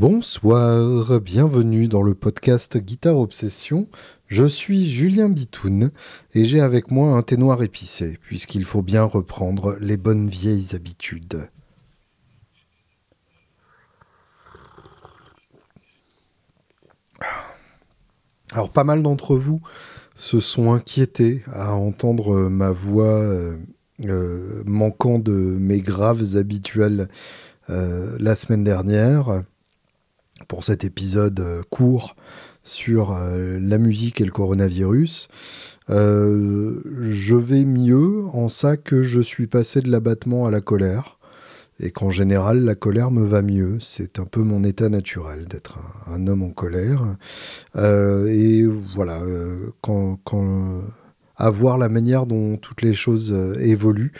Bonsoir, bienvenue dans le podcast Guitare Obsession. Je suis Julien Bitoun et j'ai avec moi un thé noir épicé, puisqu'il faut bien reprendre les bonnes vieilles habitudes. Alors pas mal d'entre vous se sont inquiétés à entendre ma voix euh, euh, manquant de mes graves habituels euh, la semaine dernière pour cet épisode court sur la musique et le coronavirus. je vais mieux en ça que je suis passé de l'abattement à la colère et qu'en général la colère me va mieux. C'est un peu mon état naturel d'être un, homme en colère. Euh, et voilà, euh, quand, quand à voir la manière dont toutes les choses euh, évoluent,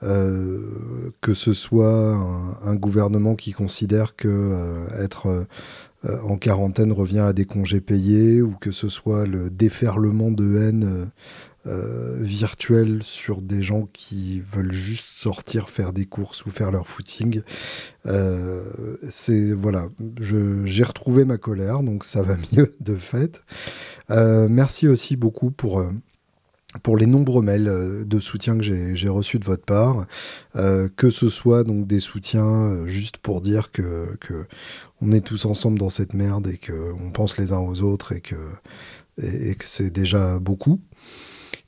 que ce soit un, gouvernement qui considère que être en quarantaine revient à des congés payés, ou que ce soit le déferlement de haine euh, virtuel sur des gens qui veulent juste sortir faire des courses ou faire leur footing. Euh, c'est voilà, j'ai retrouvé ma colère, donc ça va mieux de fait. Euh, merci aussi beaucoup pour pour les nombreux mails de soutien que j'ai reçus de votre part, que ce soit donc des soutiens juste pour dire que, on est tous ensemble dans cette merde et que on pense les uns aux autres et que c'est déjà beaucoup.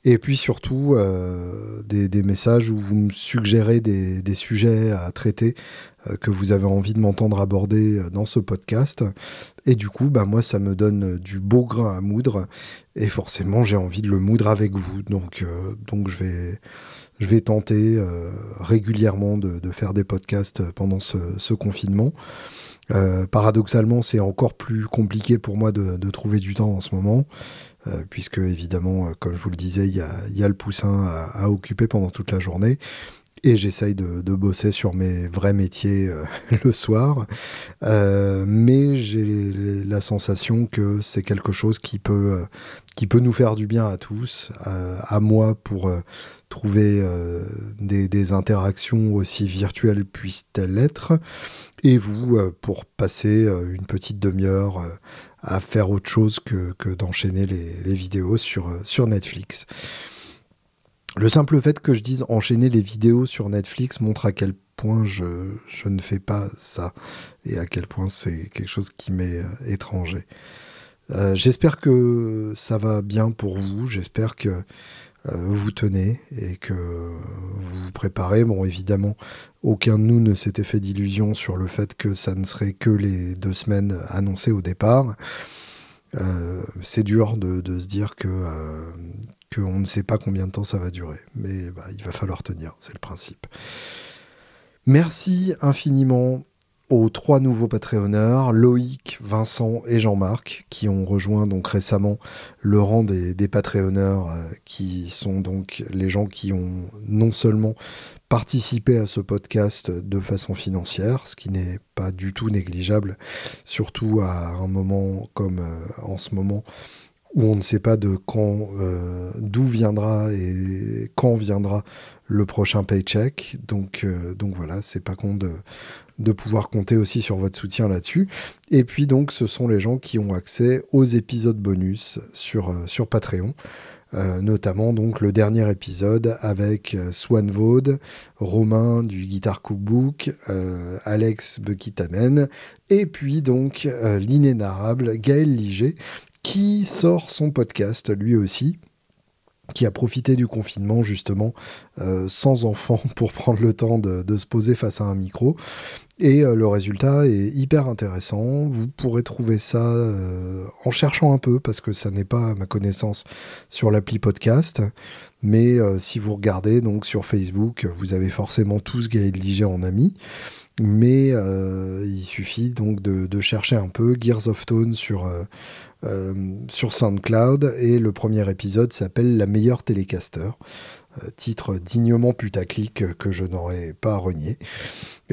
Et puis surtout, euh, des, messages où vous me suggérez des, sujets à traiter euh, que vous avez envie de m'entendre aborder euh, dans ce podcast. Et du coup, bah, moi, ça me donne du beau grain à moudre. Et forcément, j'ai envie de le moudre avec vous. Donc, donc je, vais, je vais tenter régulièrement de, faire des podcasts pendant ce, confinement. paradoxalement, c'est encore plus compliqué pour moi de, de, trouver du temps en ce moment. Euh, puisque évidemment, euh, comme je vous le disais, il y a, le poussin à, occuper pendant toute la journée. Et j'essaye de, bosser sur mes vrais métiers euh, le soir. mais j'ai la sensation que c'est quelque chose qui peut, qui peut nous faire du bien à tous, à moi pour trouver des, des, interactions aussi virtuelles puissent-elles être, et vous pour passer une petite demi-heure à faire autre chose que, que d'enchaîner les, les, vidéos sur, euh, sur Netflix. Le simple fait que je dise enchaîner les vidéos sur Netflix montre à quel point je, je ne fais pas ça et à quel point c'est quelque chose qui m'est euh, étranger. Euh, j'espère que ça va bien pour vous, j'espère que vous tenez et que vous vous préparez. Bon, évidemment, aucun de nous ne s'était fait d'illusion sur le fait que ça ne serait que les deux semaines annoncées au départ. Euh, c'est dur de, se dire que euh, qu'on ne sait pas combien de temps ça va durer, mais bah, il va falloir tenir, c'est le principe. Merci infiniment aux trois nouveaux Patreonneurs, Loïc, Vincent et Jean-Marc, qui ont rejoint donc récemment le rang des, des Patreonneurs, euh, qui sont donc les gens qui ont non seulement participé à ce podcast de façon financière, ce qui n'est pas du tout négligeable, surtout à un moment comme euh, en ce moment où on ne sait pas de quand, euh, d'où viendra et quand viendra le prochain paycheck. Donc, donc voilà, c'est pas con de, de pouvoir compter aussi sur votre soutien là-dessus. Et puis donc ce sont les gens qui ont accès aux épisodes bonus sur, euh, sur Patreon. Euh, notamment donc le dernier épisode avec euh, Swan Vaud, Romain du Guitar Cookbook, Alex Bekitamen, et puis donc l'inénarrable Gaël Liger, qui sort son podcast lui aussi, qui a profité du confinement justement sans enfant pour prendre le temps de, se poser face à un micro et euh, le résultat est hyper intéressant. Vous pourrez trouver ça euh, en cherchant un peu, parce que ça n'est pas à ma connaissance sur l'appli podcast. Mais euh, si vous regardez donc sur Facebook, vous avez forcément tous Gaël Liger en ami. Mais il suffit donc de, chercher un peu Gears of Tone sur, sur SoundCloud. Et le premier épisode s'appelle La meilleure télécaster. Euh, titre dignement putaclic que je n'aurais pas renié.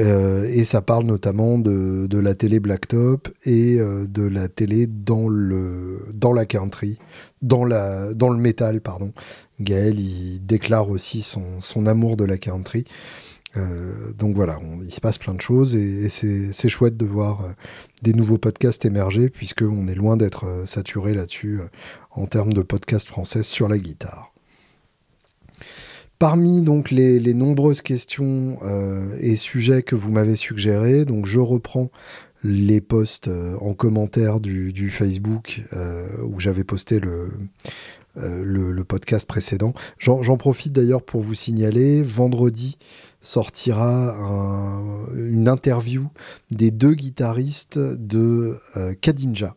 Euh, et ça parle notamment de, la télé blacktop et euh, de la télé dans, le, dans la country, dans le métal, pardon. Gaël, il déclare aussi son, son amour de la country. Donc voilà, il se passe plein de choses et, c'est chouette de voir des nouveaux podcasts émerger puisqu'on est loin d'être saturé là-dessus en termes de podcasts français sur la guitare. Parmi donc les, nombreuses questions et sujets que vous m'avez suggérés, donc je reprends les posts euh, en commentaire du, Facebook euh, où j'avais posté euh, le, podcast précédent. J'en profite d'ailleurs pour vous signaler, vendredi sortira une interview des deux guitaristes de Kadinja.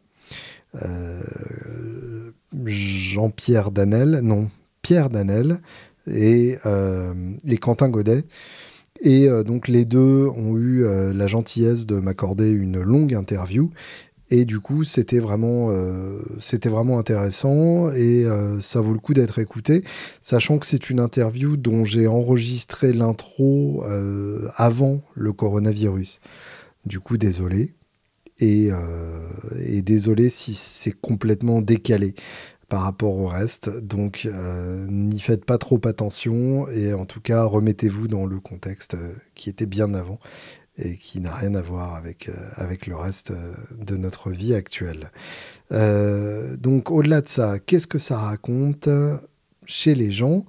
Jean-Pierre Danel, non, Pierre Danel et, et Quentin Godet. Et euh, donc les deux ont eu euh, la gentillesse de m'accorder une longue interview. Et du coup, c'était vraiment, euh, vraiment intéressant et ça vaut le coup d'être écouté, sachant que c'est une interview dont j'ai enregistré l'intro avant le coronavirus. Du coup, désolé. Et, et désolé si c'est complètement décalé par rapport au reste. Donc euh, n'y faites pas trop attention et en tout cas remettez-vous dans le contexte euh, qui était bien avant et qui n'a rien à voir avec, euh, le reste de notre vie actuelle. donc au-delà de ça, qu'est-ce que ça raconte chez les gens?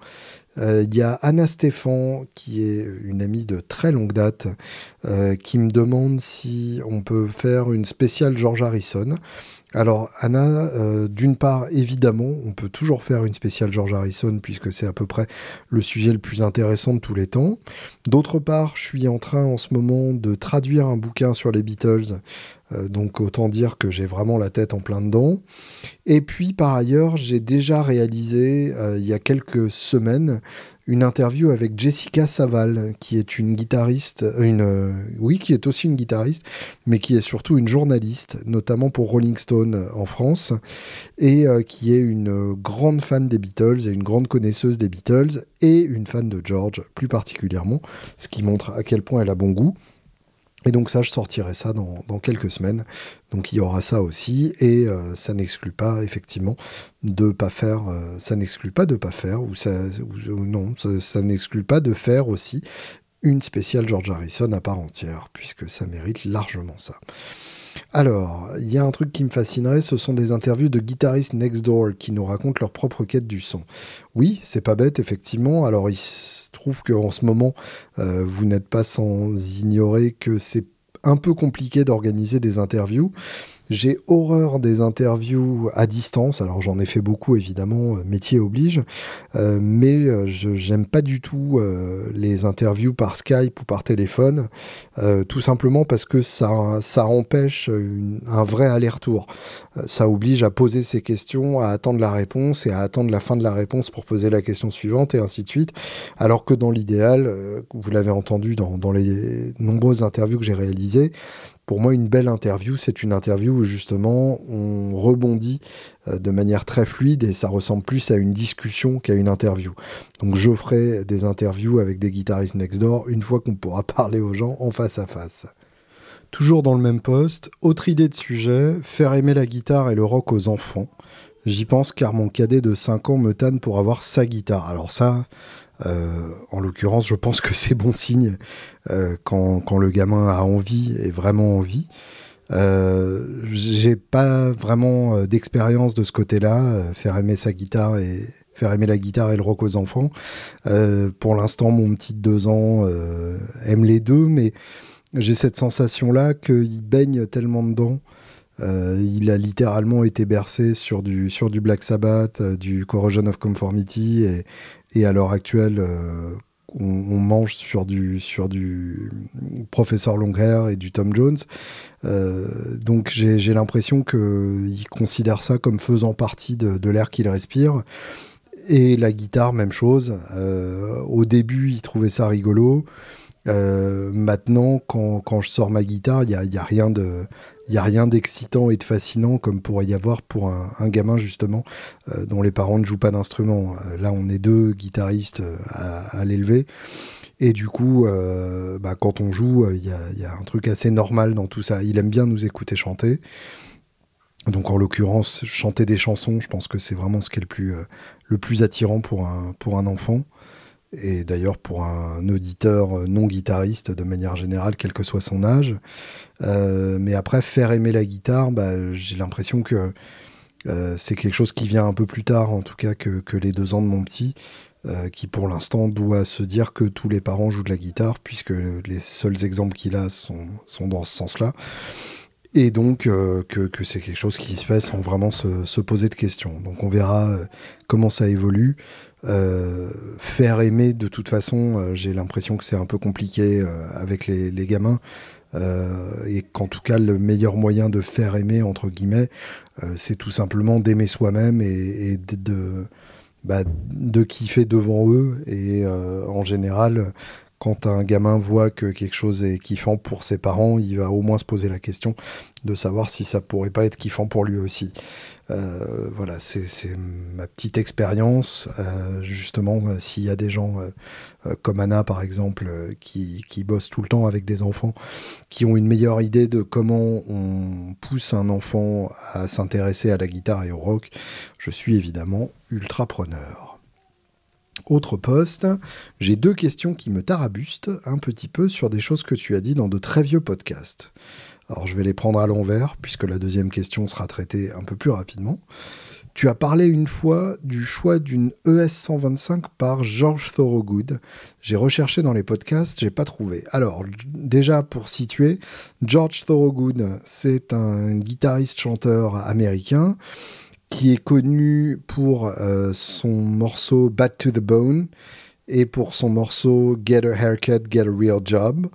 Il y a Anna Stéphane, qui est une amie de très longue date, qui me demande si on peut faire une spéciale George Harrison. Alors Anna, euh, d'une part, évidemment, on peut toujours faire une spéciale George Harrison puisque c'est à peu près le sujet le plus intéressant de tous les temps. D'autre part, je suis en train en ce moment de traduire un bouquin sur les Beatles, donc autant dire que j'ai vraiment la tête en plein dedans. Et puis par ailleurs, j'ai déjà réalisé euh, il y a quelques semaines une interview avec Jessica Saval, qui est une guitariste, euh, une, euh, oui, qui est aussi une guitariste, mais qui est surtout une journaliste, notamment pour Rolling Stone euh, en France, et qui est une grande fan des Beatles et une grande connaisseuse des Beatles et une fan de George plus particulièrement, ce qui montre à quel point elle a bon goût. Et donc ça, je sortirai ça dans, quelques semaines. Donc il y aura ça aussi, et euh, ça n'exclut pas effectivement de pas faire, euh, ça n'exclut pas de pas faire, ou ça, non, ça, n'exclut pas de faire aussi une spéciale George Harrison à part entière, puisque ça mérite largement ça. Alors, il y a un truc qui me fascinerait, ce sont des interviews de guitaristes next door qui nous racontent leur propre quête du son. Oui, c'est pas bête, effectivement. Alors, il se trouve qu'en ce moment, euh, vous n'êtes pas sans ignorer que c'est un peu compliqué d'organiser des interviews. J'ai horreur des interviews à distance. Alors j'en ai fait beaucoup évidemment, euh, métier oblige, euh, mais euh, je j'aime pas du tout les interviews par Skype ou par téléphone, tout simplement parce que ça ça empêche un vrai aller-retour. ça oblige à poser ses questions, à attendre la réponse et à attendre la fin de la réponse pour poser la question suivante et ainsi de suite. Alors que dans l'idéal, vous l'avez entendu dans, dans les nombreuses interviews que j'ai réalisées, pour moi, une belle interview, c'est une interview où justement on rebondit euh, de manière très fluide et ça ressemble plus à une discussion qu'à une interview. Donc je ferai des interviews avec des guitaristes next door une fois qu'on pourra parler aux gens en face à face. Toujours dans le même poste, autre idée de sujet, faire aimer la guitare et le rock aux enfants. J'y pense car mon cadet de 5 ans me tanne pour avoir sa guitare. Alors ça, euh, en l'occurrence, je pense que c'est bon signe euh, quand, le gamin a envie et vraiment envie. Euh, j'ai pas vraiment euh, d'expérience de ce côté-là, faire aimer sa guitare et faire aimer la guitare et le rock aux enfants. pour l'instant, mon petit de deux ans aime les deux, mais j'ai cette sensation-là qu'il baigne tellement dedans. il a littéralement été bercé sur du, sur du Black Sabbath, du Corrosion of Conformity et, et à l'heure actuelle, euh, on, mange sur du, sur du professeur et du Tom Jones. Euh, donc j'ai l'impression qu'il considère ça comme faisant partie de, l'air qu'il respire. Et la guitare, même chose. Euh, au début, il trouvait ça rigolo. Maintenant, quand, quand, je sors ma guitare, il n'y a, y a rien de a d'excitant et de fascinant comme pourrait y avoir pour un, gamin justement euh, dont les parents ne jouent pas d'instrument. Euh, là, on est deux guitaristes euh, à, l'élever. Et du coup, bah, quand on joue, il y a, un truc assez normal dans tout ça. Il aime bien nous écouter chanter. Donc en l'occurrence, chanter des chansons, je pense que c'est vraiment ce qui est le plus, le plus attirant pour un, pour un enfant. Et d'ailleurs pour un auditeur non guitariste de manière générale, quel que soit son âge. mais après, faire aimer la guitare, bah, j'ai l'impression que c'est quelque chose qui vient un peu plus tard, en tout cas, que, les deux ans de mon petit. Euh, qui pour l'instant doit se dire que tous les parents jouent de la guitare, puisque les seuls exemples qu'il a sont, dans ce sens-là. Et donc euh, que, c'est quelque chose qui se fait sans vraiment se, se, poser de questions. Donc on verra euh, comment ça évolue. Faire aimer, de toute façon, j'ai l'impression que c'est un peu compliqué avec les, gamins. et qu'en tout cas, le meilleur moyen de faire aimer, entre guillemets, c'est tout simplement d'aimer soi-même et, de, de bah, de kiffer devant eux. Et euh, en général, quand un gamin voit que quelque chose est kiffant pour ses parents, il va au moins se poser la question de savoir si ça pourrait pas être kiffant pour lui aussi. Euh, voilà, c'est ma petite expérience. Euh, justement, s'il y a des gens comme Anna, par exemple, qui, qui bossent tout le temps avec des enfants, qui ont une meilleure idée de comment on pousse un enfant à s'intéresser à la guitare et au rock, je suis évidemment ultra preneur. Autre poste, j'ai deux questions qui me tarabustent un petit peu sur des choses que tu as dit dans de très vieux podcasts. Alors je vais les prendre à l'envers, puisque la deuxième question sera traitée un peu plus rapidement. Tu as parlé une fois du choix d'une ES 125 par George Thorogood. J'ai recherché dans les podcasts, j'ai pas trouvé. Alors, déjà pour situer, George Thorogood, c'est un guitariste-chanteur américain qui est connu pour euh, son morceau Bad to the Bone et pour son morceau Get a Haircut, Get a Real Job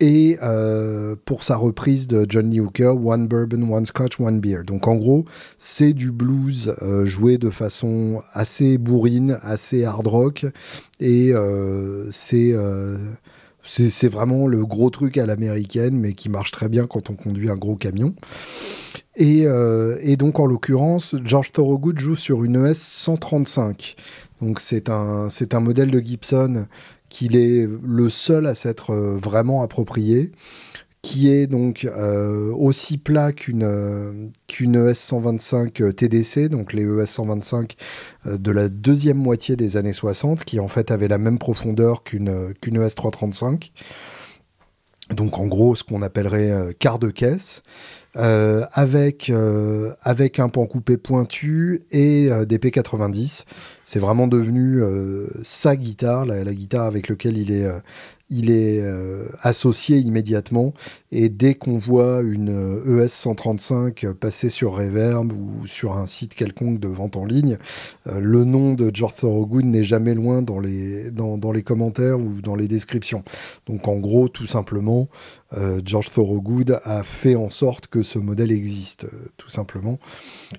et euh, pour sa reprise de John Lee Hooker, One Bourbon, One Scotch, One Beer. Donc en gros, c'est du blues euh, joué de façon assez bourrine, assez hard rock, et c'est c'est vraiment le gros truc à l'américaine, mais qui marche très bien quand on conduit un gros camion. Euh, et, donc, en l'occurrence, George Thorogood joue sur une ES 135. Donc, c'est un, un modèle de Gibson qu'il est le seul à s'être euh, vraiment approprié qui est donc euh, aussi plat qu'une qu'une ES 125 TDC, donc les ES 125 de la deuxième moitié des années 60, qui en fait avait la même profondeur qu'une qu'une ES 335. Donc en gros, ce qu'on appellerait quart de caisse. Euh, avec, euh, avec un pan coupé pointu et euh, des P90. C'est vraiment devenu sa guitare, la, guitare avec laquelle il est il est euh, associé immédiatement et dès qu'on voit une ES e 135 passer sur Reverb ou sur un site quelconque de vente en ligne, euh, le nom de George Thorogood n'est jamais loin dans les, dans, dans, les commentaires ou dans les descriptions. Donc en gros, tout simplement, euh, George Thorogood a fait en sorte que ce modèle existe, tout simplement.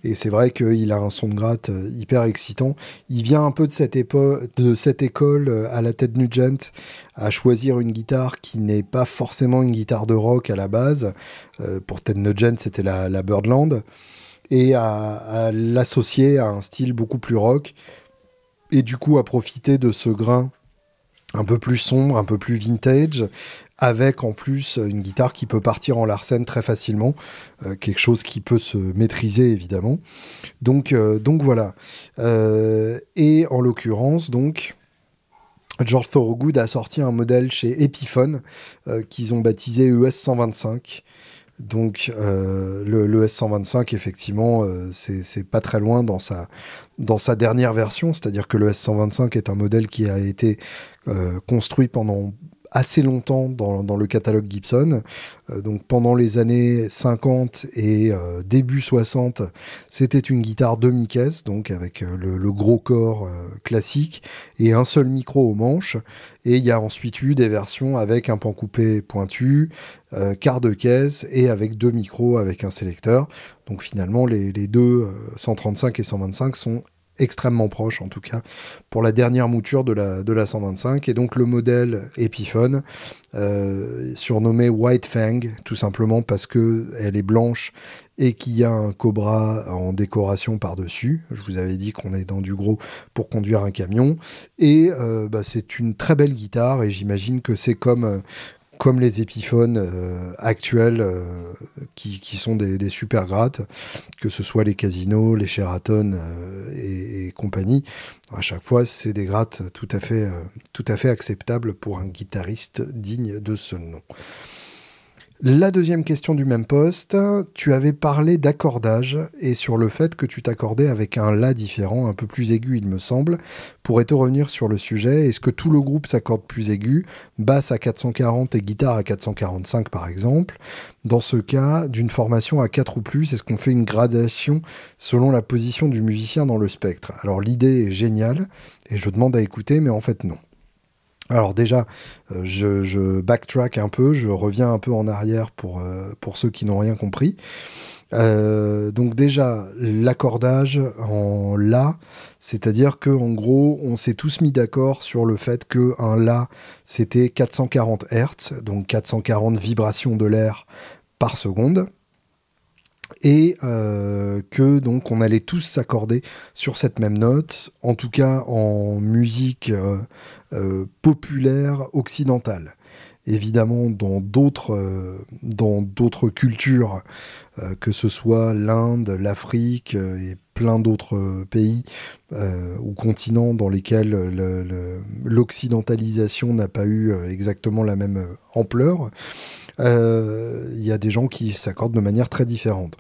Et c'est vrai qu'il a un son de gratte hyper excitant. Il vient un peu de cette, de cette école à la tête Nugent à choisir une guitare qui n'est pas forcément une guitare de rock à la base. Euh, pour Ted Nugent, c'était la, Birdland. Et à, l'associer à un style beaucoup plus rock. Et du coup, à profiter de ce grain un peu plus sombre, un peu plus vintage, avec en plus une guitare qui peut partir en Larsen très facilement, euh, quelque chose qui peut se maîtriser évidemment. Donc, euh, donc voilà. et en l'occurrence, donc, George Thorogood a sorti un modèle chez Epiphone euh, qu'ils ont baptisé ES 125. Donc euh, le, ES 125, effectivement, euh, c'est pas très loin dans sa, dans sa dernière version, c'est-à-dire que le S125 est un modèle qui a été construit pendant assez longtemps dans, le catalogue Gibson. Euh, donc pendant les années 50 et euh, début 60, c'était une guitare demi-caisse, donc avec euh, le, gros corps classique et un seul micro au manche. Et il y a ensuite eu des versions avec un pan coupé pointu, quart de caisse et avec deux micros avec un sélecteur. Donc finalement, les, les deux 135 et 125 sont extrêmement proche en tout cas pour la dernière mouture de la, de la 125 et donc le modèle Epiphone euh, surnommé White Fang tout simplement parce que elle est blanche et qu'il y a un cobra en décoration par-dessus. Je vous avais dit qu'on est dans du gros pour conduire un camion. Et euh, bah, c'est une très belle guitare et j'imagine que c'est comme, comme les épiphones euh, actuels euh, qui, sont des, super grattes, que ce soit les casinos, les Sheraton euh, et, compagnie. À chaque fois, c'est des grattes tout à fait, tout à fait acceptables pour un guitariste digne de ce nom. La deuxième question du même poste, tu avais parlé d'accordage et sur le fait que tu t'accordais avec un La différent, un peu plus aigu il me semble. Pourrais-tu revenir sur le sujet? Est-ce que tout le groupe s'accorde plus aigu, basse à 440 et guitare à 445 par exemple Dans ce cas, d'une formation à 4 ou plus, est-ce qu'on fait une gradation selon la position du musicien dans le spectre? Alors l'idée est géniale et je demande à écouter mais en fait non. Alors déjà, euh, je, backtrack un peu, je reviens un peu en arrière pour, euh, pour ceux qui n'ont rien compris. Euh, donc déjà, l'accordage en La, c'est-à-dire que en gros, on s'est tous mis d'accord sur le fait que un La, c'était 440 Hz, donc 440 vibrations de l'air par seconde et que donc on allait tous s'accorder sur cette même note, en tout cas en musique euh, populaire occidentale. Évidemment, dans d'autres euh, cultures, euh, que ce soit l'Inde, l'Afrique et plein d'autres pays ou continents dans lesquels l'occidentalisation n'a pas eu exactement la même ampleur, il y a des gens qui s'accordent de manière très différente.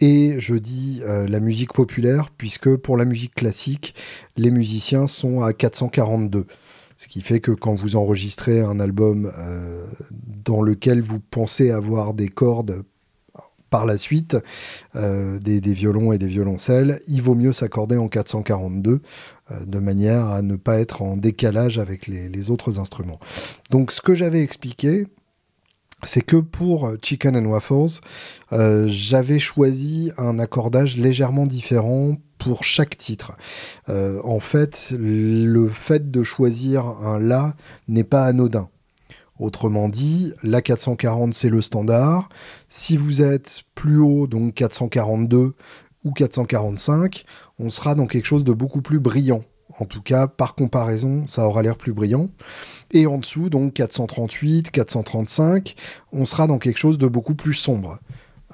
Et je dis la musique populaire, puisque pour la musique classique, les musiciens sont à 442. Ce qui fait que quand vous enregistrez un album euh, dans lequel vous pensez avoir des cordes par la suite, euh, des, violons et des violoncelles, il vaut mieux s'accorder en 442 euh, de manière à ne pas être en décalage avec les, autres instruments. Donc ce que j'avais expliqué, c'est que pour Chicken and Waffles, j'avais choisi un accordage légèrement différent pour chaque titre. Euh, en fait, le fait de choisir un La n'est pas anodin. Autrement dit, la 440 c'est le standard. Si vous êtes plus haut, donc 442 ou 445, on sera dans quelque chose de beaucoup plus brillant. En tout cas, par comparaison, ça aura l'air plus brillant. Et en dessous, donc 438, 435, on sera dans quelque chose de beaucoup plus sombre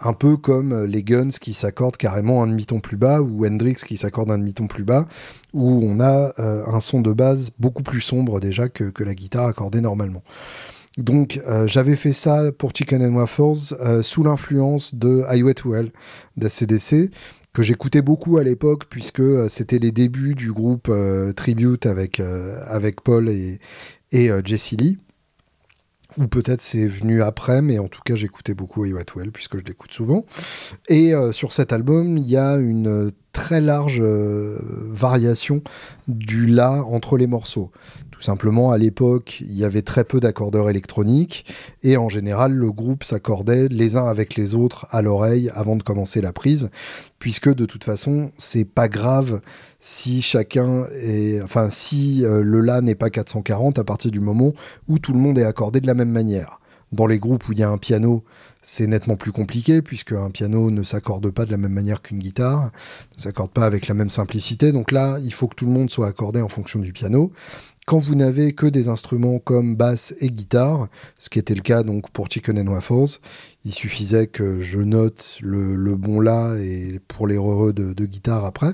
un peu comme euh, les Guns qui s'accordent carrément un demi-ton plus bas ou Hendrix qui s'accorde un demi-ton plus bas, où on a euh, un son de base beaucoup plus sombre déjà que, la guitare accordée normalement. Donc euh, j'avais fait ça pour Chicken and Waffles sous l'influence de Highway to Hell d'ACDC, que j'écoutais beaucoup à l'époque puisque c'était les débuts du groupe Tribute avec, avec Paul et, et Jesse Lee ou peut-être c'est venu après, mais en tout cas j'écoutais beaucoup Well puisque je l'écoute souvent. Et euh, sur cet album, il y a une très large euh, variation du La entre les morceaux. Simplement, à l'époque, il y avait très peu d'accordeurs électroniques et en général, le groupe s'accordait les uns avec les autres à l'oreille avant de commencer la prise, puisque de toute façon, c'est pas grave si chacun est, enfin, si euh, le La n'est pas 440 à partir du moment où tout le monde est accordé de la même manière. Dans les groupes où il y a un piano, c'est nettement plus compliqué puisque un piano ne s'accorde pas de la même manière qu'une guitare, ne s'accorde pas avec la même simplicité. Donc là, il faut que tout le monde soit accordé en fonction du piano. Quand vous n'avez que des instruments comme basse et guitare, ce qui était le cas donc pour Chicken and Waffles, il suffisait que je note le, bon là et pour les heureux de, guitare après.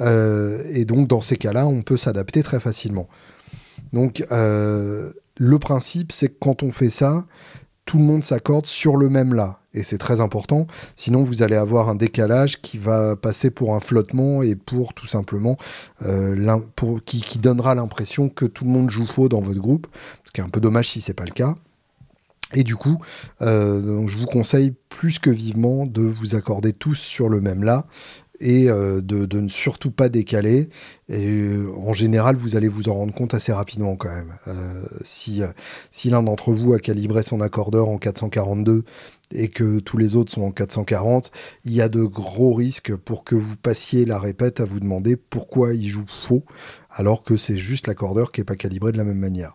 Euh, et donc dans ces cas-là, on peut s'adapter très facilement. Donc euh, le principe, c'est que quand on fait ça, tout le monde s'accorde sur le même La. Et c'est très important, sinon vous allez avoir un décalage qui va passer pour un flottement et pour tout simplement euh, qui, donnera l'impression que tout le monde joue faux dans votre groupe, ce qui est un peu dommage si c'est pas le cas. Et du coup, euh, je vous conseille plus que vivement de vous accorder tous sur le même La et euh, de, ne surtout pas décaler. Et en général, vous allez vous en rendre compte assez rapidement quand même. Si si l'un d'entre vous a calibré son accordeur en 442 et que tous les autres sont en 440, il y a de gros risques pour que vous passiez la répète à vous demander pourquoi il joue faux, alors que c'est juste l'accordeur qui n'est pas calibré de la même manière.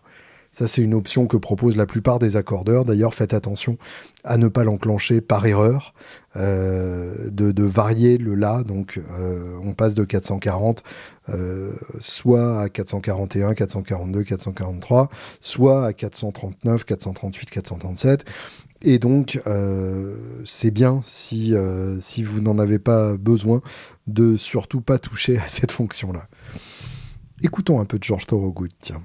Ça, c'est une option que proposent la plupart des accordeurs. D'ailleurs, faites attention à ne pas l'enclencher par erreur, euh, de, varier le La. Donc, euh, on passe de 440 euh, soit à 441, 442, 443, soit à 439, 438, 437. Et donc, c'est bien si, si vous n'en avez pas besoin de surtout pas toucher à cette fonction-là. Écoutons un peu de George Thorogood, tiens.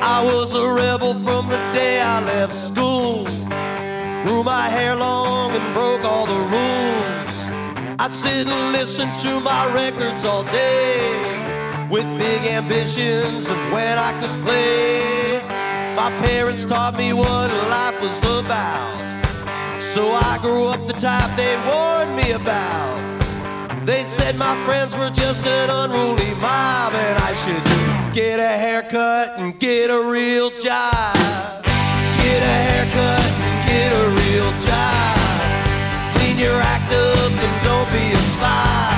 I was a rebel from the day I left school. Grew my hair long and broke all the rules. I'd sit and listen to my records all day. With big ambitions of when I could play. My parents taught me what life was about. So I grew up the type they warned me about. They said my friends were just an unruly mob and I should get a haircut and get a real job. Get a haircut and get a real job. Clean your act up and don't be a slob.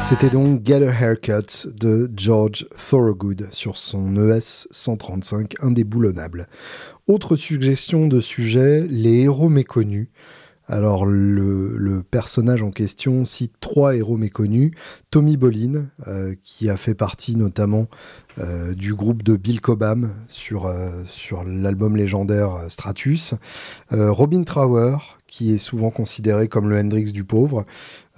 C'était donc Get a Haircut de George Thorogood sur son ES 135 indéboulonnable. Autre suggestion de sujet, les héros méconnus. Alors le, personnage en question cite trois héros méconnus. Tommy Bolin, euh, qui a fait partie notamment euh, du groupe de Bill Cobham sur, euh, sur l'album légendaire Stratus. Robin Trower, qui est souvent considéré comme le Hendrix du pauvre,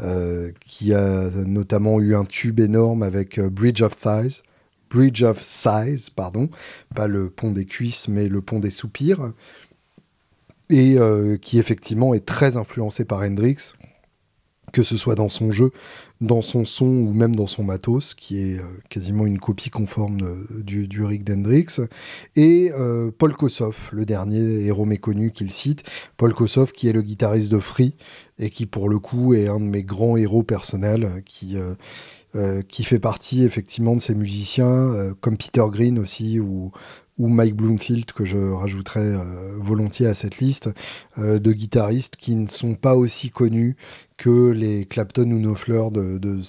euh, qui a notamment eu un tube énorme avec euh, Bridge of Thighs, Bridge of Size, pardon, pas le pont des cuisses, mais le pont des soupirs, et euh, qui effectivement est très influencé par Hendrix, que ce soit dans son jeu, dans son son ou même dans son matos, qui est euh, quasiment une copie conforme du, du Rick Dendrix. Et euh, Paul Kossoff, le dernier héros méconnu qu'il cite. Paul Kossoff, qui est le guitariste de Free, et qui pour le coup est un de mes grands héros personnels, qui, euh, qui fait partie effectivement de ces musiciens, comme Peter Green aussi, ou, ou Mike Bloomfield, que je rajouterais euh, volontiers à cette liste, euh, de guitaristes qui ne sont pas aussi connus que les Clapton ou Knopfler de, de,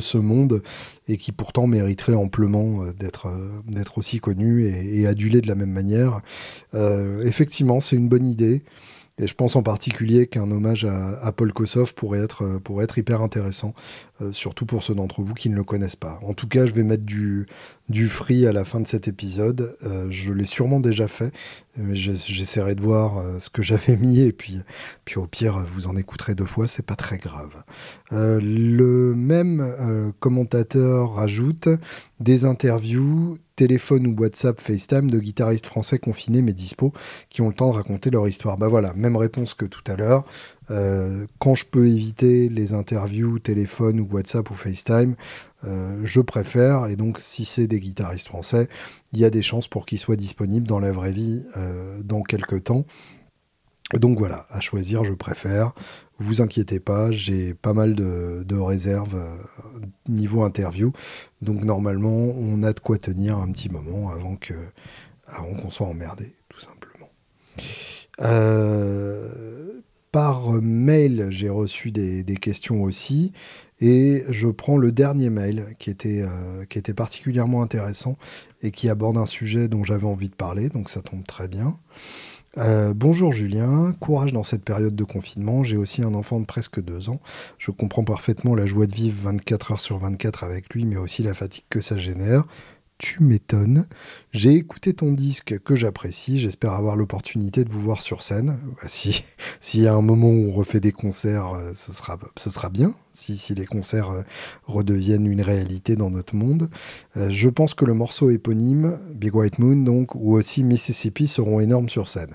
ce, monde, et qui pourtant mériteraient amplement euh, d'être aussi connus et, adulés de la même manière. effectivement, c'est une bonne idée. Et je pense en particulier qu'un hommage à, Paul Kossoff pourrait être, pourrait être hyper intéressant, surtout pour ceux d'entre vous qui ne le connaissent pas. En tout cas, je vais mettre du, du free à la fin de cet épisode. Euh, je l'ai sûrement déjà fait, mais j'essaierai de voir euh, ce que j'avais mis et puis, puis au pire, vous en écouterez deux fois, c'est pas très grave. Euh, le même commentateur rajoute des interviews, téléphone ou WhatsApp, FaceTime de guitaristes français confinés mais dispo qui ont le temps de raconter leur histoire. Bah voilà, même réponse que tout à l'heure. Quand je peux éviter les interviews, téléphone ou WhatsApp ou FaceTime, euh, je préfère. Et donc, si c'est des guitaristes français, il y a des chances pour qu'ils soient disponibles dans la vraie vie euh, dans quelques temps. Donc voilà, à choisir, je préfère. Vous inquiétez pas, j'ai pas mal de, réserves niveau interview. Donc normalement, on a de quoi tenir un petit moment avant que avant qu'on soit emmerdé, tout simplement. Euh, par mail, j'ai reçu des, questions aussi. Et je prends le dernier mail qui était, euh, qui était particulièrement intéressant et qui aborde un sujet dont j'avais envie de parler, donc ça tombe très bien. Euh, bonjour Julien, courage dans cette période de confinement. J'ai aussi un enfant de presque deux ans. Je comprends parfaitement la joie de vivre 24 heures sur 24 avec lui, mais aussi la fatigue que ça génère tu m'étonnes. J'ai écouté ton disque que j'apprécie. J'espère avoir l'opportunité de vous voir sur scène. Bah, si s'il y a un moment où on refait des concerts, euh, ce sera ce sera bien. Si, si les concerts euh, redeviennent une réalité dans notre monde, euh, je pense que le morceau éponyme Big White Moon donc ou aussi Mississippi seront énormes sur scène.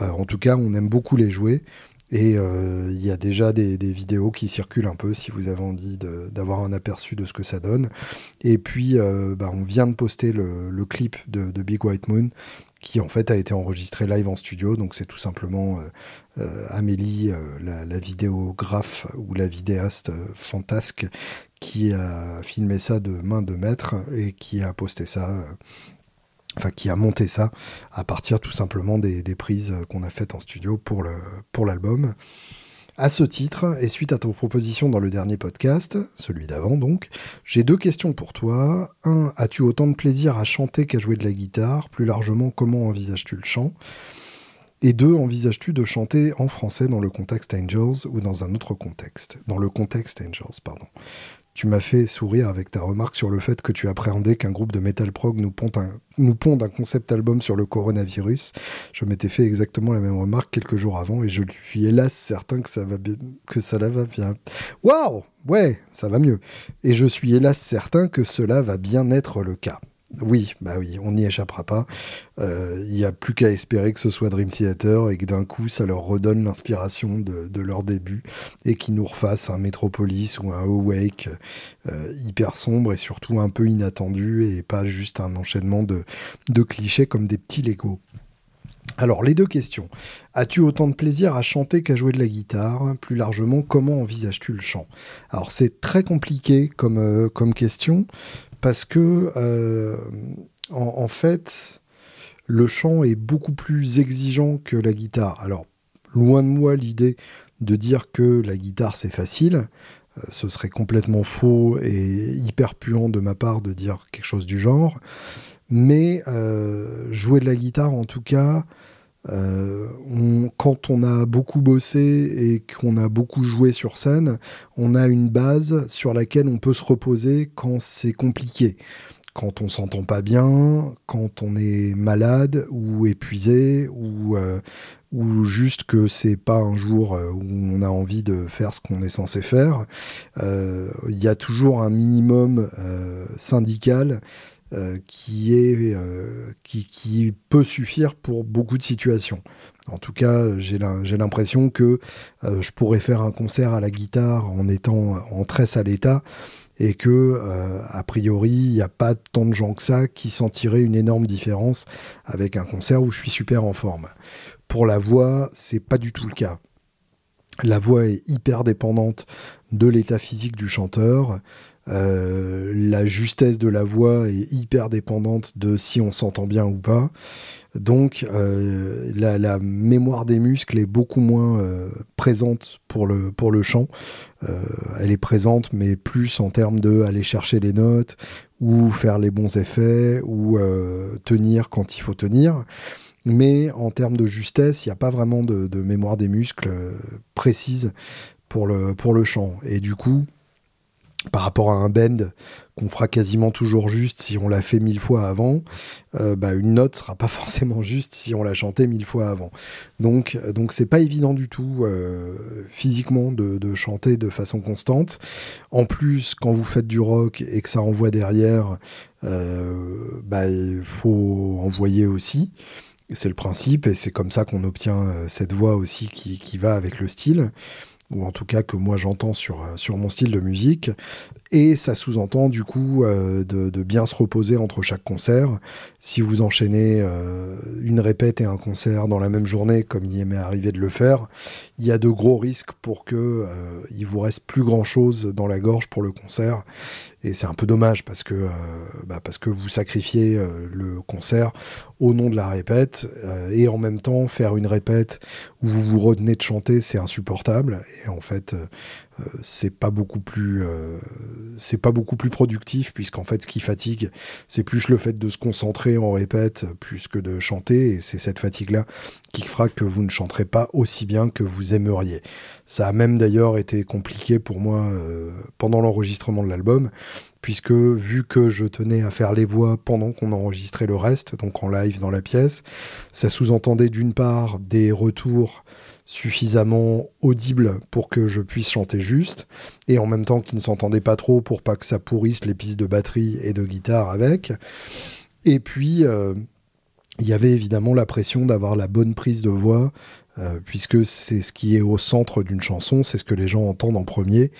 en tout cas, on aime beaucoup les jouer. Et euh, il y a déjà des, vidéos qui circulent un peu si vous avez envie d'avoir un aperçu de ce que ça donne. Et puis, euh, bah, on vient de poster le, clip de, Big White Moon qui en fait a été enregistré live en studio. Donc c'est tout simplement euh, Amélie, la, vidéographe ou la vidéaste fantasque, qui a filmé ça de main de maître et qui a posté ça enfin qui a monté ça à partir tout simplement des, prises qu'on a faites en studio pour le pour l'album. À ce titre, et suite à ton proposition dans le dernier podcast, celui d'avant donc, j'ai deux questions pour toi. Un, as-tu autant de plaisir à chanter qu'à jouer de la guitare? Plus largement, comment envisages-tu le chant? Et deux, envisages-tu de chanter en français dans le contexte Angels ou dans un autre contexte? Dans le contexte Angels, pardon. Tu m'as fait sourire avec ta remarque sur le fait que tu appréhendais qu'un groupe de metal prog nous ponde, un, concept album sur le coronavirus. Je m'étais fait exactement la même remarque quelques jours avant et je suis hélas certain que ça va bien, que ça va bien. Waouh! Ouais, ça va mieux. Et je suis hélas certain que cela va bien être le cas. Oui, bah oui, on n'y échappera pas. Euh, il n'y a plus qu'à espérer que ce soit Dream Theater et que d'un coup ça leur redonne l'inspiration de, leur début et qu'ils nous refassent un Metropolis ou un Awake euh, hyper sombre et surtout un peu inattendu et pas juste un enchaînement de, clichés comme des petits Legos. Alors, les deux questions. As-tu autant de plaisir à chanter qu'à jouer de la guitare? Plus largement, comment envisages-tu le chant? Alors, c'est très compliqué comme, euh, comme question, parce que euh, en, fait, le chant est beaucoup plus exigeant que la guitare. Alors, loin de moi l'idée de dire que la guitare c'est facile. Euh, ce serait complètement faux et hyper puant de ma part de dire quelque chose du genre. Mais euh, jouer de la guitare, en tout cas, quand on a beaucoup bossé et qu'on a beaucoup joué sur scène, on a une base sur laquelle on peut se reposer quand c'est compliqué. Quand on s'entend pas bien, quand on est malade ou épuisé ou, euh, juste que c'est pas un jour euh, où on a envie de faire ce qu'on est censé faire, euh, il y a toujours un minimum syndical euh, qui, est, euh, qui, qui, peut suffire pour beaucoup de situations. En tout cas, j'ai l'impression que euh, je pourrais faire un concert à la guitare en étant en tresse à l'état et que a priori il n'y a pas tant de gens que ça qui sentiraient une énorme différence avec un concert où je suis super en forme. Pour la voix, c'est pas du tout le cas. La voix est hyper dépendante de l'état physique du chanteur. Euh, la justesse de la voix est hyper dépendante de si on s'entend bien ou pas. Donc euh, la, mémoire des muscles est beaucoup moins euh, présente pour le, pour le chant. elle est présente mais plus en termes de aller chercher les notes ou faire les bons effets ou tenir quand il faut tenir. Mais en termes de justesse, il n'y a pas vraiment de, de, mémoire des muscles précise pour le, pour le chant. Et du coup, par rapport à un bend qu'on fera quasiment toujours juste si on l'a fait mille fois avant, euh, bah, une note sera pas forcément juste si on l'a chanté mille fois avant. Donc, donc c'est pas évident du tout euh, physiquement de, chanter de façon constante. En plus, quand vous faites du rock et que ça envoie derrière, euh, bah, il faut envoyer aussi. C'est le principe et c'est comme ça qu'on obtient cette voix aussi qui, qui va avec le style ou en tout cas que moi j'entends sur, euh, sur mon style de musique. Et ça sous-entend du coup euh, de, bien se reposer entre chaque concert. Si vous enchaînez euh, une répète et un concert dans la même journée, comme il m'est arrivé de le faire, il y a de gros risques pour que il vous reste plus grand chose dans la gorge pour le concert. Et c'est un peu dommage parce que, bah, parce que vous sacrifiez le concert au nom de la répète et en même temps faire une répète où vous vous retenez de chanter, c'est insupportable. Et en fait, euh, c'est pas beaucoup plus euh, c'est pas beaucoup plus productif puisqu'en fait ce qui fatigue c'est plus le fait de se concentrer en répète plus que de chanter. Et c'est cette fatigue là qui fera que vous ne chanterez pas aussi bien que vous aimeriez. Ça a même d'ailleurs été compliqué pour moi euh, pendant l'enregistrement de l'album puisque vu que je tenais à faire les voix pendant qu'on enregistrait le reste, donc en live dans la pièce, ça sous-entendait d'une part des retours suffisamment audible pour que je puisse chanter juste, et en même temps qui ne s'entendait pas trop pour pas que ça pourrisse les pistes de batterie et de guitare avec. Et puis, euh, il y avait évidemment la pression d'avoir la bonne prise de voix, euh, puisque c'est ce qui est au centre d'une chanson, c'est ce que les gens entendent en premier,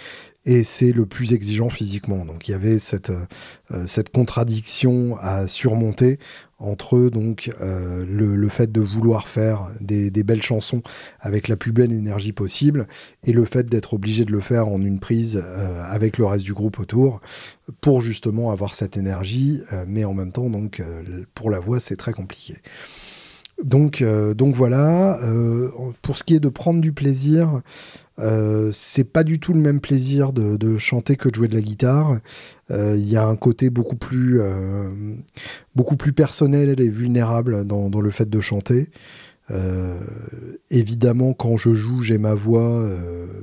et c'est le plus exigeant physiquement. Donc il y avait cette, euh, cette contradiction à surmonter entre donc euh, le, fait de vouloir faire des, belles chansons avec la plus belle énergie possible et le fait d'être obligé de le faire en une prise euh, avec le reste du groupe autour pour justement avoir cette énergie, mais en même temps donc pour la voix c'est très compliqué. Donc, donc voilà, pour ce qui est de prendre du plaisir, euh, c'est pas du tout le même plaisir de, chanter que de jouer de la guitare. Euh, il y a un côté beaucoup plus, euh, beaucoup plus personnel et vulnérable dans, le fait de chanter. évidemment, quand je joue, j'ai ma voix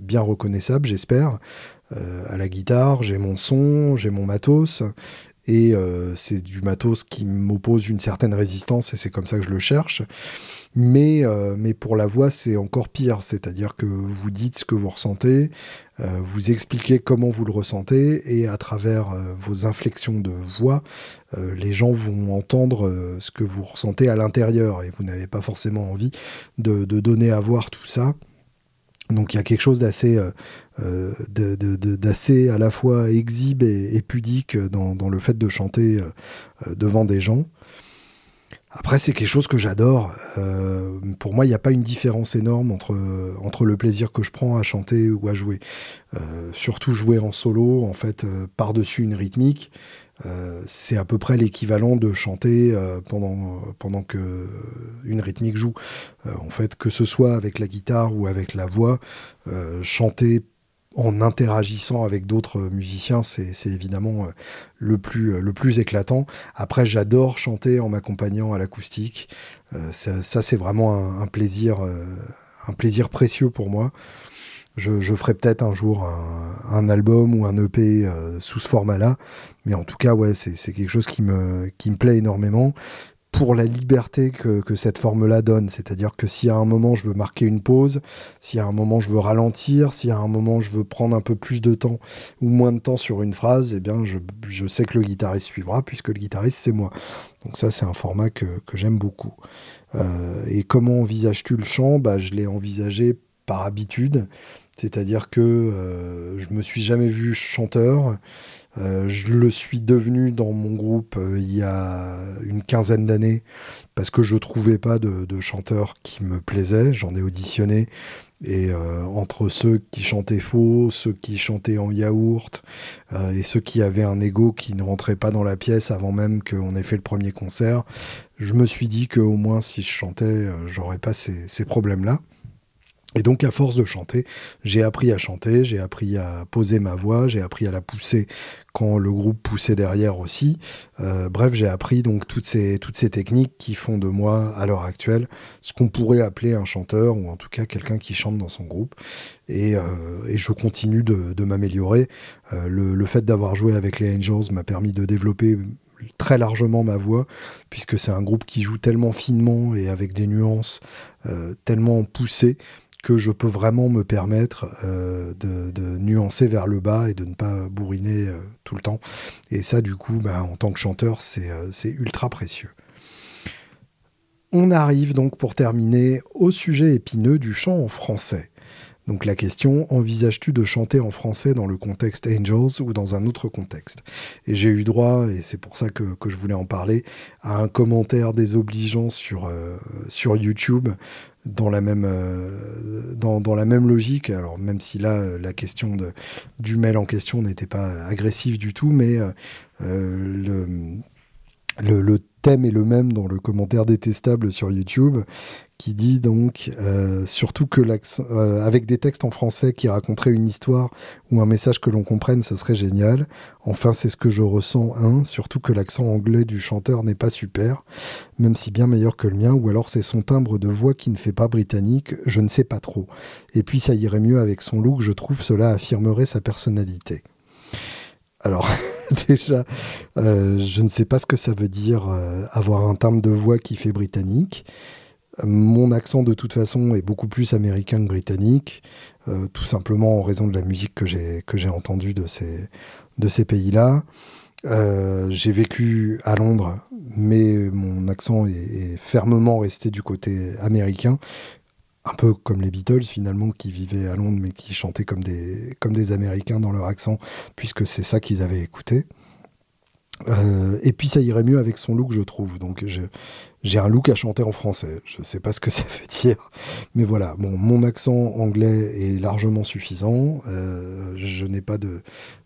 bien reconnaissable, j'espère. à la guitare, j'ai mon son, j'ai mon matos. Et c'est du matos qui m'oppose une certaine résistance et c'est comme ça que je le cherche. Mais, euh, mais pour la voix, c'est encore pire. C'est-à-dire que vous dites ce que vous ressentez, euh, vous expliquez comment vous le ressentez, et à travers euh, vos inflexions de voix, les gens vont entendre ce que vous ressentez à l'intérieur, et vous n'avez pas forcément envie de, donner à voir tout ça. Donc il y a quelque chose d'assez, d'assez à la fois exhibe et, pudique dans, dans, le fait de chanter devant des gens. Après, c'est quelque chose que j'adore. Euh, pour moi, il n'y a pas une différence énorme entre, entre le plaisir que je prends à chanter ou à jouer. Euh, surtout jouer en solo, en fait, euh, par-dessus une rythmique, c'est à peu près l'équivalent de chanter pendant, pendant que une rythmique joue. en fait, que ce soit avec la guitare ou avec la voix, chanter en interagissant avec d'autres musiciens, c'est évidemment euh, le plus, euh, le plus éclatant. Après, j'adore chanter en m'accompagnant à l'acoustique. Euh, ça, c'est vraiment un, plaisir, un plaisir précieux pour moi. Je, ferai peut-être un jour un, album ou un EP sous ce format-là, mais en tout cas, ouais, c'est quelque chose qui me, qui me plaît énormément pour la liberté que, cette forme-là donne. C'est-à-dire que si à un moment je veux marquer une pause, si à un moment je veux ralentir, si à un moment je veux prendre un peu plus de temps ou moins de temps sur une phrase, eh bien je, sais que le guitariste suivra puisque le guitariste c'est moi. Donc ça c'est un format que, j'aime beaucoup. Euh, et comment envisages-tu le chant? Bah, Je l'ai envisagé par habitude. C'est-à-dire que euh, je me suis jamais vu chanteur. Euh, je le suis devenu dans mon groupe euh, il y a une quinzaine d'années parce que je trouvais pas de, chanteur qui me plaisait. J'en ai auditionné et entre ceux qui chantaient faux, ceux qui chantaient en yaourt et ceux qui avaient un ego qui ne rentrait pas dans la pièce avant même qu'on ait fait le premier concert, je me suis dit qu'au moins si je chantais, j'aurais pas ces problèmes-là. Et donc, à force de chanter, j'ai appris à chanter, j'ai appris à poser ma voix, j'ai appris à la pousser quand le groupe poussait derrière aussi. Euh, bref, j'ai appris donc toutes ces, toutes ces techniques qui font de moi, à l'heure actuelle, ce qu'on pourrait appeler un chanteur, ou en tout cas quelqu'un qui chante dans son groupe. Et, euh, et je continue de, de m'améliorer. Euh, le, le, fait d'avoir joué avec les Angels m'a permis de développer très largement ma voix, puisque c'est un groupe qui joue tellement finement et avec des nuances tellement poussées que je peux vraiment me permettre euh, de, nuancer vers le bas et de ne pas bourriner euh, tout le temps. Et ça, du coup, bah, en tant que chanteur, euh, c'est ultra précieux. On arrive donc pour terminer au sujet épineux du chant en français. Donc la question, envisages-tu de chanter en français dans le contexte Angels ou dans un autre contexte? Et j'ai eu droit, et c'est pour ça que, je voulais en parler, à un commentaire désobligeant sur, sur YouTube dans la même euh, dans, dans, la même logique. Alors même si là la question de, du mail en question n'était pas agressive du tout, mais euh, le, le, thème est le même dans le commentaire détestable sur YouTube qui dit donc euh, surtout que euh, avec des textes en français qui raconteraient une histoire ou un message que l'on comprenne, ce serait génial. Enfin, c'est ce que je ressens, hein, surtout que l'accent anglais du chanteur n'est pas super, même si bien meilleur que le mien, ou alors c'est son timbre de voix qui ne fait pas britannique, je ne sais pas trop. Et puis ça irait mieux avec son look, je trouve cela affirmerait sa personnalité. Alors, déjà, euh, je ne sais pas ce que ça veut dire avoir un timbre de voix qui fait britannique. Mon accent, de toute façon, est beaucoup plus américain que britannique, euh, tout simplement en raison de la musique que j'ai entendue de ces pays-là. Euh, j'ai vécu à Londres, mais mon accent est, fermement resté du côté américain. Un peu comme les Beatles finalement qui vivaient à Londres mais qui chantaient comme des, comme des Américains dans leur accent puisque c'est ça qu'ils avaient écouté. Euh, et puis ça irait mieux avec son look, je trouve. Donc j'ai un look à chanter en français. Je ne sais pas ce que ça veut dire, mais voilà. Mon accent anglais est largement suffisant. Euh, je n'ai pas de,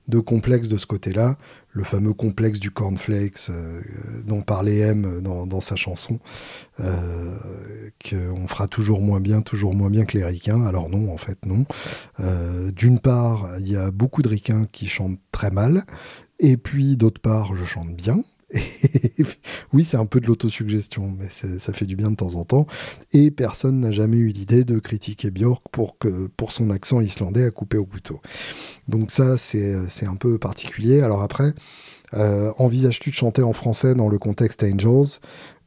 de complexe de ce côté-là. Le fameux complexe du cornflakes euh, dont parlait M dans, dans sa chanson, euh, qu'on fera toujours moins bien, toujours moins bien que les ricains. Alors non, en fait, non. Euh, d'une part, il y a beaucoup de ricains qui chantent très mal, et puis d'autre part, je chante bien. oui, c'est un peu de l'autosuggestion, mais ça fait du bien de temps en temps. Et personne n'a jamais eu l'idée de critiquer Björk pour, que, pour son accent islandais à couper au couteau. Donc ça, c'est un peu particulier. Alors après, euh, envisages-tu de chanter en français dans le contexte Angels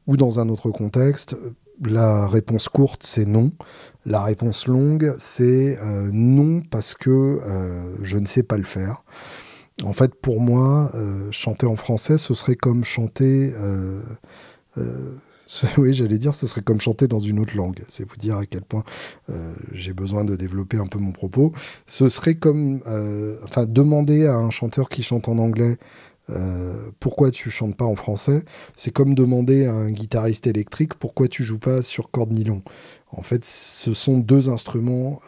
ou dans un autre contexte? La réponse courte, c'est non. La réponse longue, c'est euh, non parce que euh, je ne sais pas le faire. En fait, pour moi, euh, chanter en français, ce serait comme chanter. Euh, euh, oui, j'allais dire, ce serait comme chanter dans une autre langue. C'est vous dire à quel point j'ai besoin de développer un peu mon propos. Ce serait comme, enfin, demander à un chanteur qui chante en anglais pourquoi tu chantes pas en français, c'est comme demander à un guitariste électrique pourquoi tu joues pas sur corde nylon. En fait, ce sont deux instruments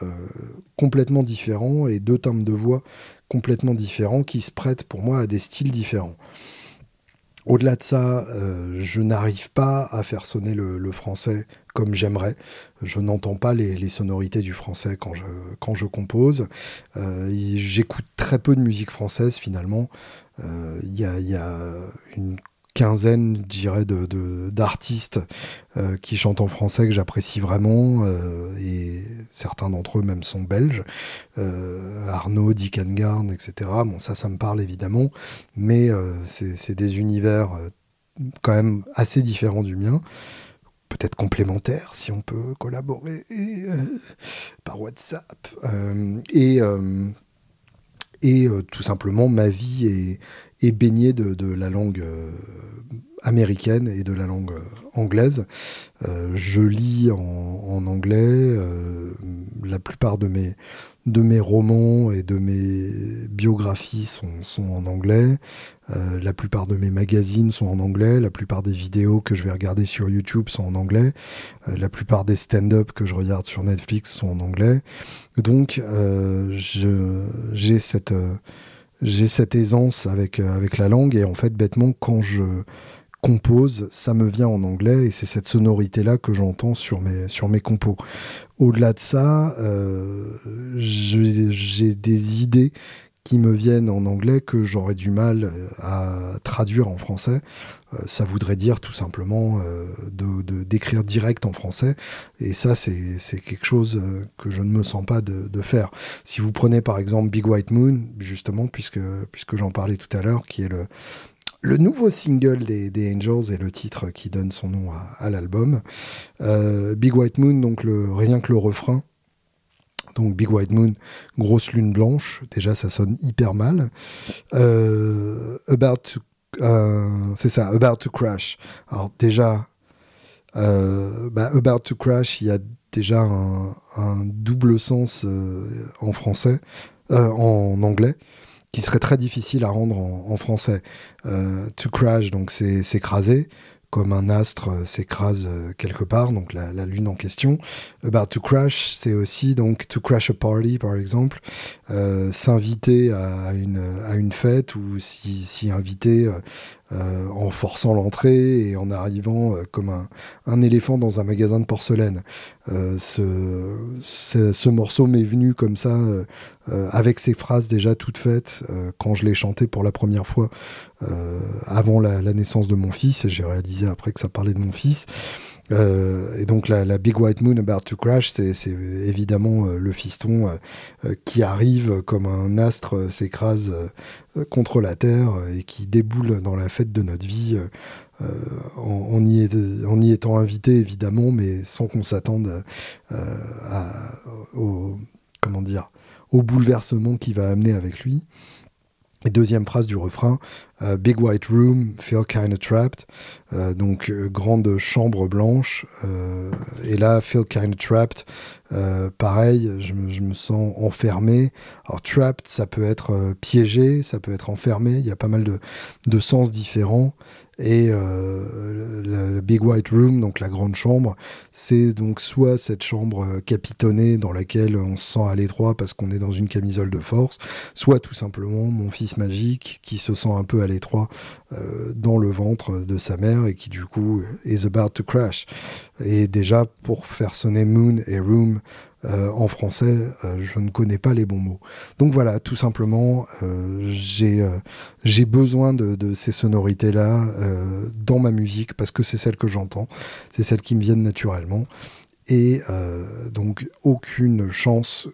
complètement différents et deux timbres de voix complètement différents qui se prêtent pour moi à des styles différents. Au-delà de ça, euh, je n'arrive pas à faire sonner le, français comme j'aimerais. Je n'entends pas les, sonorités du français quand je, quand je compose. Euh, j'écoute très peu de musique française finalement. Euh, il y, a, y, a, une quinzaine, je dirais, d'artistes de, euh, qui chantent en français que j'apprécie vraiment, euh, et certains d'entre eux même sont belges, euh, Arnaud, Dick Engarn, etc. Bon, ça, ça me parle évidemment, mais c'est des univers quand même assez différents du mien peut-être complémentaires si on peut collaborer par WhatsApp. et et tout simplement, ma vie est, est baigné de, la langue euh, américaine et de la langue euh, anglaise. Euh, je lis en, anglais. la plupart de mes, de mes romans et de mes biographies sont, sont en anglais. la plupart de mes magazines sont en anglais. La plupart des vidéos que je vais regarder sur YouTube sont en anglais. la plupart des stand-up que je regarde sur Netflix sont en anglais. Donc, j'ai cette cette aisance avec, euh, avec la langue et en fait, bêtement, quand je compose, ça me vient en anglais et c'est cette sonorité-là que j'entends sur mes, sur mes compos. Au-delà de ça, euh, j'ai des idées qui me viennent en anglais que j'aurais du mal euh, à traduire en français. Euh, ça voudrait dire tout simplement de d'écrire direct en français. Et ça, c'est quelque chose que je ne me sens pas de, de, faire. Si vous prenez par exemple Big White Moon, justement, puisque, puisque j'en parlais tout à l'heure, qui est le, le nouveau single des, Angels et le titre qui donne son nom à, l'album. Big White Moon, rien que le refrain, donc Big White Moon, grosse lune blanche, déjà ça sonne hyper mal. Euh, about to, euh, c'est ça, About to Crash. Alors déjà, euh, bah, About to Crash, il y a déjà un, double sens en français, en anglais, qui serait très difficile à rendre en, français. to Crash, donc c'est s'écraser comme un astre euh, s'écrase euh, quelque part, donc la, lune en question. About to crash, c'est aussi donc to crash a party par exemple, euh, s'inviter à une, à une fête ou s'y si inviter euh, en forçant l'entrée et en arrivant euh, comme un, éléphant dans un magasin de porcelaine. Euh, ce, ce, morceau m'est venu comme ça, avec ces phrases déjà toutes faites, quand je l'ai chanté pour la première fois avant la, la, naissance de mon fils, et j'ai réalisé après que ça parlait de mon fils. Euh, et donc la, Big White Moon About to Crash, c'est évidemment euh, le fiston euh, qui arrive comme un astre s'écrase contre la Terre et qui déboule dans la fête de notre vie en, y en, y étant invité évidemment, mais sans qu'on s'attende au comment dire au bouleversement qui va amener avec lui. Et deuxième phrase du refrain, Big White Room, Feel Kinda Trapped, donc grande chambre blanche. et là, Feel Kinda Trapped, pareil, je me, sens enfermé. Alors trapped, ça peut être piégé, ça peut être enfermé. Il y a pas mal de, de sens différents. Et euh, le, Big White Room, donc la grande chambre, c'est donc soit cette chambre euh, capitonnée dans laquelle on se sent à l'étroit parce qu'on est dans une camisole de force, soit tout simplement mon fils magique qui se sent un peu à l'étroit euh, dans le ventre de sa mère et qui du coup is about to crash. Et déjà pour faire sonner Moon et Room euh, en français, euh, je ne connais pas les bons mots. Donc voilà, tout simplement, j'ai besoin de, de ces sonorités-là dans ma musique parce que c'est celles que j'entends, c'est celles qui me viennent naturellement. Et donc aucune chance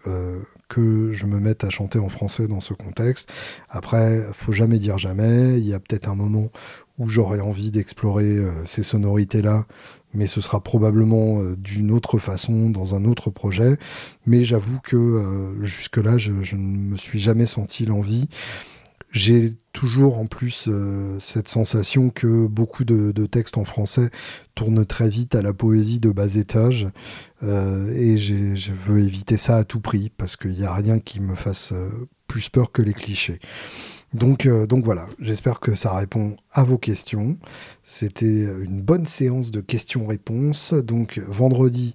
que je me mette à chanter en français dans ce contexte. Après, faut jamais dire jamais. Il y a peut-être un moment où j'aurais envie d'explorer ces sonorités-là mais ce sera probablement euh, d'une autre façon, dans un autre projet. Mais j'avoue que euh, jusque-là, je, ne me suis jamais senti l'envie. J'ai toujours en plus euh, cette sensation que beaucoup de, textes en français tournent très vite à la poésie de bas étage et je veux éviter ça à tout prix parce qu'il n'y a rien qui me fasse plus peur que les clichés. Donc, euh, donc voilà, j'espère que ça répond à vos questions. C'était une bonne séance de questions-réponses. Donc vendredi,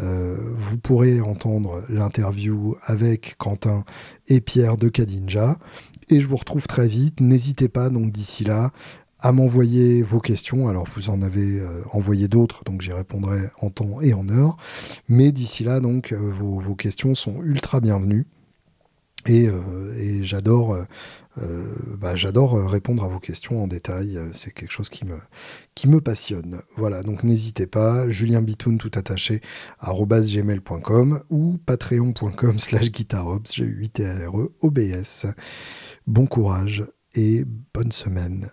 euh, vous pourrez entendre l'interview avec Quentin et Pierre de Kadinja. Et je vous retrouve très vite. N'hésitez pas donc d'ici là à m'envoyer vos questions. Alors vous en avez euh, envoyé d'autres, donc j'y répondrai en temps et en heure. Mais d'ici là, donc vos, vos, questions sont ultra bienvenues. Et, et j'adore euh, bah, j'adore euh, répondre à vos questions en détail. Euh, c'est quelque chose qui me, passionne. Voilà, donc n'hésitez pas. Julien Bitoun, tout attaché, gmail.com ou patreon.com slash guitarobs, g 8 r e o b s Bon courage et bonne semaine.